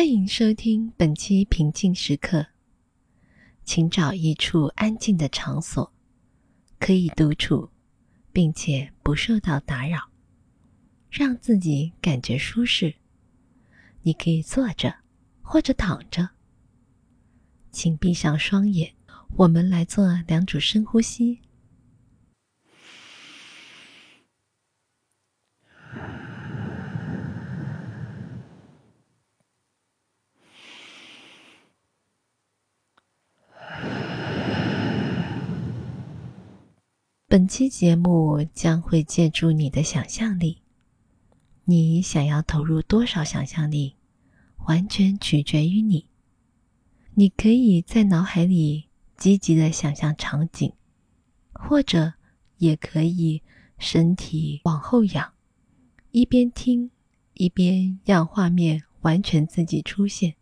欢迎收听本期平静时刻。请找一处安静的场所，可以独处，并且不受到打扰，让自己感觉舒适。你可以坐着或者躺着。请闭上双眼，我们来做两组深呼吸。本期节目将会借助你的想象力，你想要投入多少想象力，完全取决于你。你可以在脑海里积极的想象场景，或者也可以身体往后仰，一边听一边让画面完全自己出现。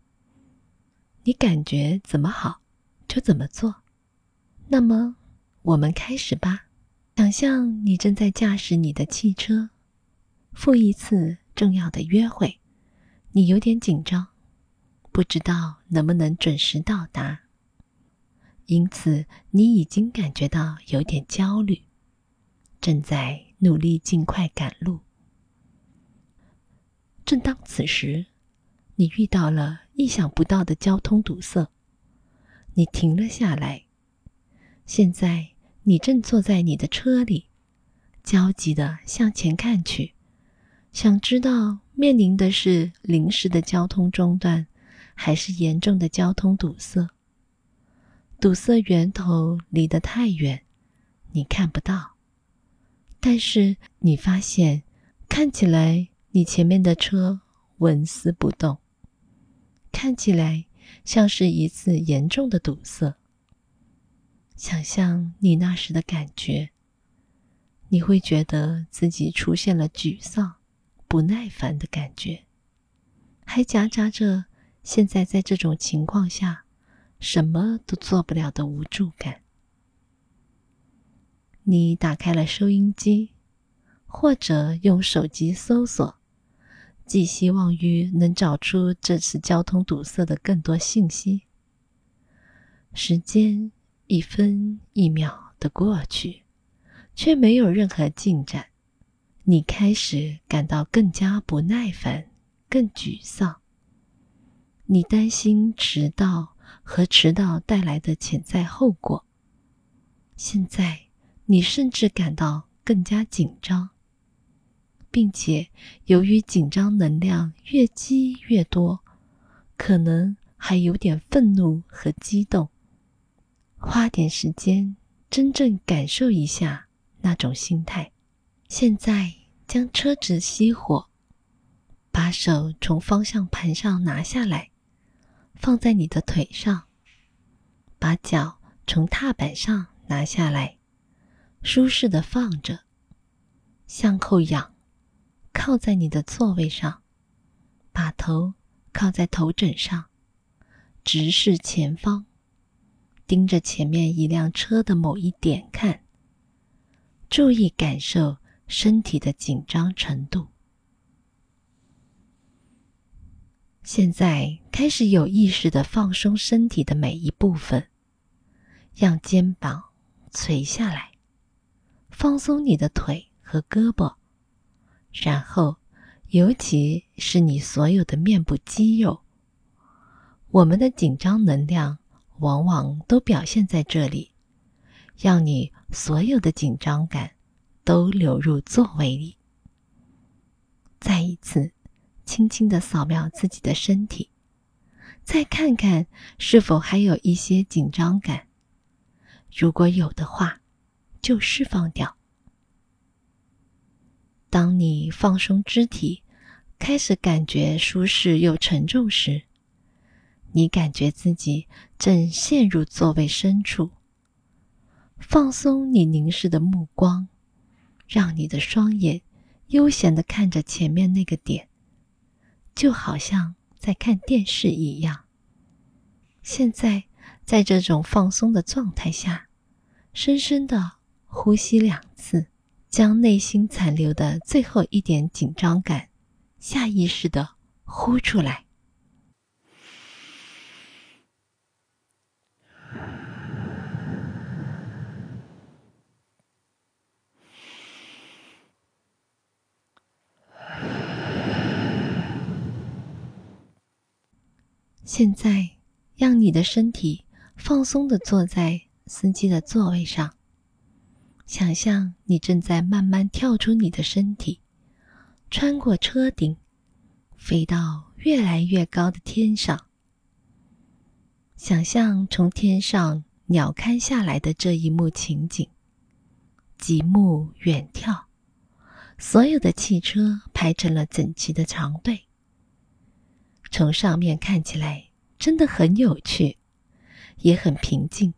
你感觉怎么好，就怎么做。那么，我们开始吧。想象你正在驾驶你的汽车，赴一次重要的约会，你有点紧张，不知道能不能准时到达，因此你已经感觉到有点焦虑，正在努力尽快赶路。正当此时，你遇到了意想不到的交通堵塞，你停了下来。现在。你正坐在你的车里，焦急地向前看去，想知道面临的是临时的交通中断，还是严重的交通堵塞。堵塞源头离得太远，你看不到。但是你发现，看起来你前面的车纹丝不动，看起来像是一次严重的堵塞。想象你那时的感觉，你会觉得自己出现了沮丧、不耐烦的感觉，还夹杂着现在在这种情况下什么都做不了的无助感。你打开了收音机，或者用手机搜索，寄希望于能找出这次交通堵塞的更多信息。时间。一分一秒的过去，却没有任何进展。你开始感到更加不耐烦，更沮丧。你担心迟到和迟到带来的潜在后果。现在，你甚至感到更加紧张，并且由于紧张能量越积越多，可能还有点愤怒和激动。花点时间，真正感受一下那种心态。现在将车子熄火，把手从方向盘上拿下来，放在你的腿上，把脚从踏板上拿下来，舒适的放着，向后仰，靠在你的座位上，把头靠在头枕上，直视前方。盯着前面一辆车的某一点看，注意感受身体的紧张程度。现在开始有意识的放松身体的每一部分，让肩膀垂下来，放松你的腿和胳膊，然后尤其是你所有的面部肌肉。我们的紧张能量。往往都表现在这里，让你所有的紧张感都流入座位里。再一次，轻轻的扫描自己的身体，再看看是否还有一些紧张感。如果有的话，就释放掉。当你放松肢体，开始感觉舒适又沉重时。你感觉自己正陷入座位深处，放松你凝视的目光，让你的双眼悠闲的看着前面那个点，就好像在看电视一样。现在，在这种放松的状态下，深深的呼吸两次，将内心残留的最后一点紧张感，下意识的呼出来。现在，让你的身体放松的坐在司机的座位上，想象你正在慢慢跳出你的身体，穿过车顶，飞到越来越高的天上。想象从天上鸟瞰下来的这一幕情景，极目远眺，所有的汽车排成了整齐的长队。从上面看起来真的很有趣，也很平静。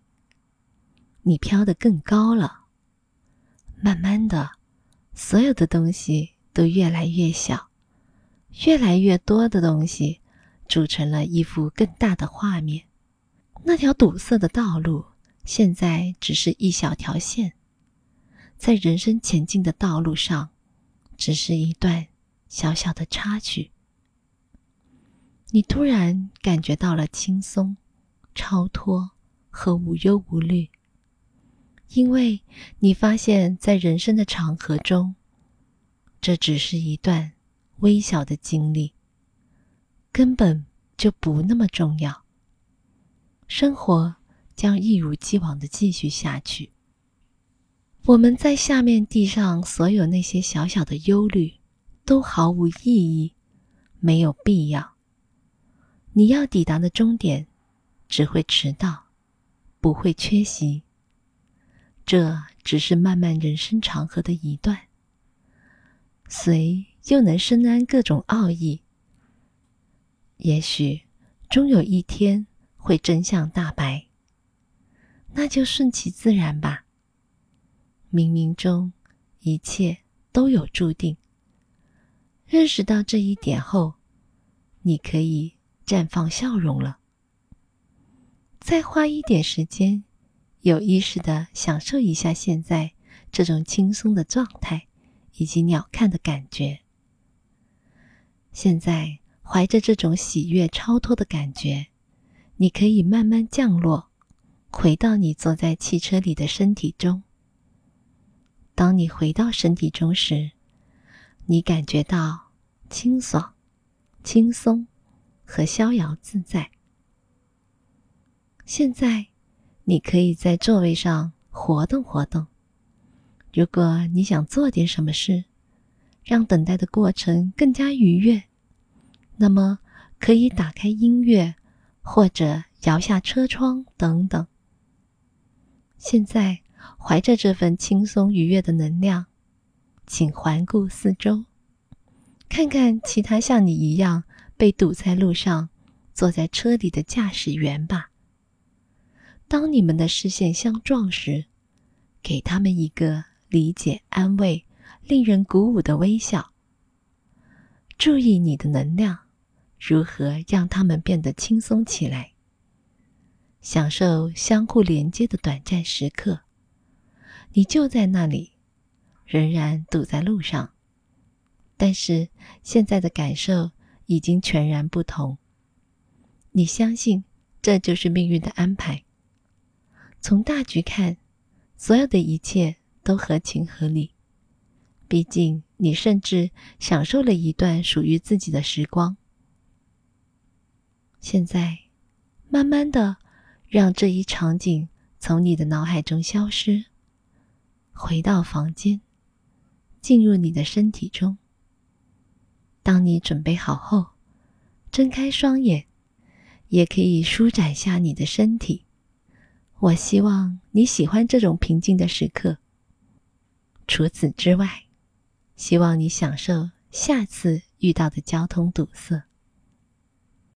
你飘得更高了，慢慢的，所有的东西都越来越小，越来越多的东西组成了一幅更大的画面。那条堵塞的道路现在只是一小条线，在人生前进的道路上，只是一段小小的插曲。你突然感觉到了轻松、超脱和无忧无虑，因为你发现，在人生的长河中，这只是一段微小的经历，根本就不那么重要。生活将一如既往的继续下去。我们在下面地上所有那些小小的忧虑，都毫无意义，没有必要。你要抵达的终点，只会迟到，不会缺席。这只是漫漫人生长河的一段。谁又能深谙各种奥义？也许终有一天会真相大白。那就顺其自然吧。冥冥中，一切都有注定。认识到这一点后，你可以。绽放笑容了。再花一点时间，有意识的享受一下现在这种轻松的状态，以及鸟瞰的感觉。现在怀着这种喜悦超脱的感觉，你可以慢慢降落，回到你坐在汽车里的身体中。当你回到身体中时，你感觉到清爽、轻松。和逍遥自在。现在，你可以在座位上活动活动。如果你想做点什么事，让等待的过程更加愉悦，那么可以打开音乐，或者摇下车窗等等。现在，怀着这份轻松愉悦的能量，请环顾四周，看看其他像你一样。被堵在路上，坐在车里的驾驶员吧。当你们的视线相撞时，给他们一个理解、安慰、令人鼓舞的微笑。注意你的能量如何让他们变得轻松起来。享受相互连接的短暂时刻。你就在那里，仍然堵在路上，但是现在的感受。已经全然不同。你相信这就是命运的安排。从大局看，所有的一切都合情合理。毕竟，你甚至享受了一段属于自己的时光。现在，慢慢的让这一场景从你的脑海中消失，回到房间，进入你的身体中。当你准备好后，睁开双眼，也可以舒展下你的身体。我希望你喜欢这种平静的时刻。除此之外，希望你享受下次遇到的交通堵塞。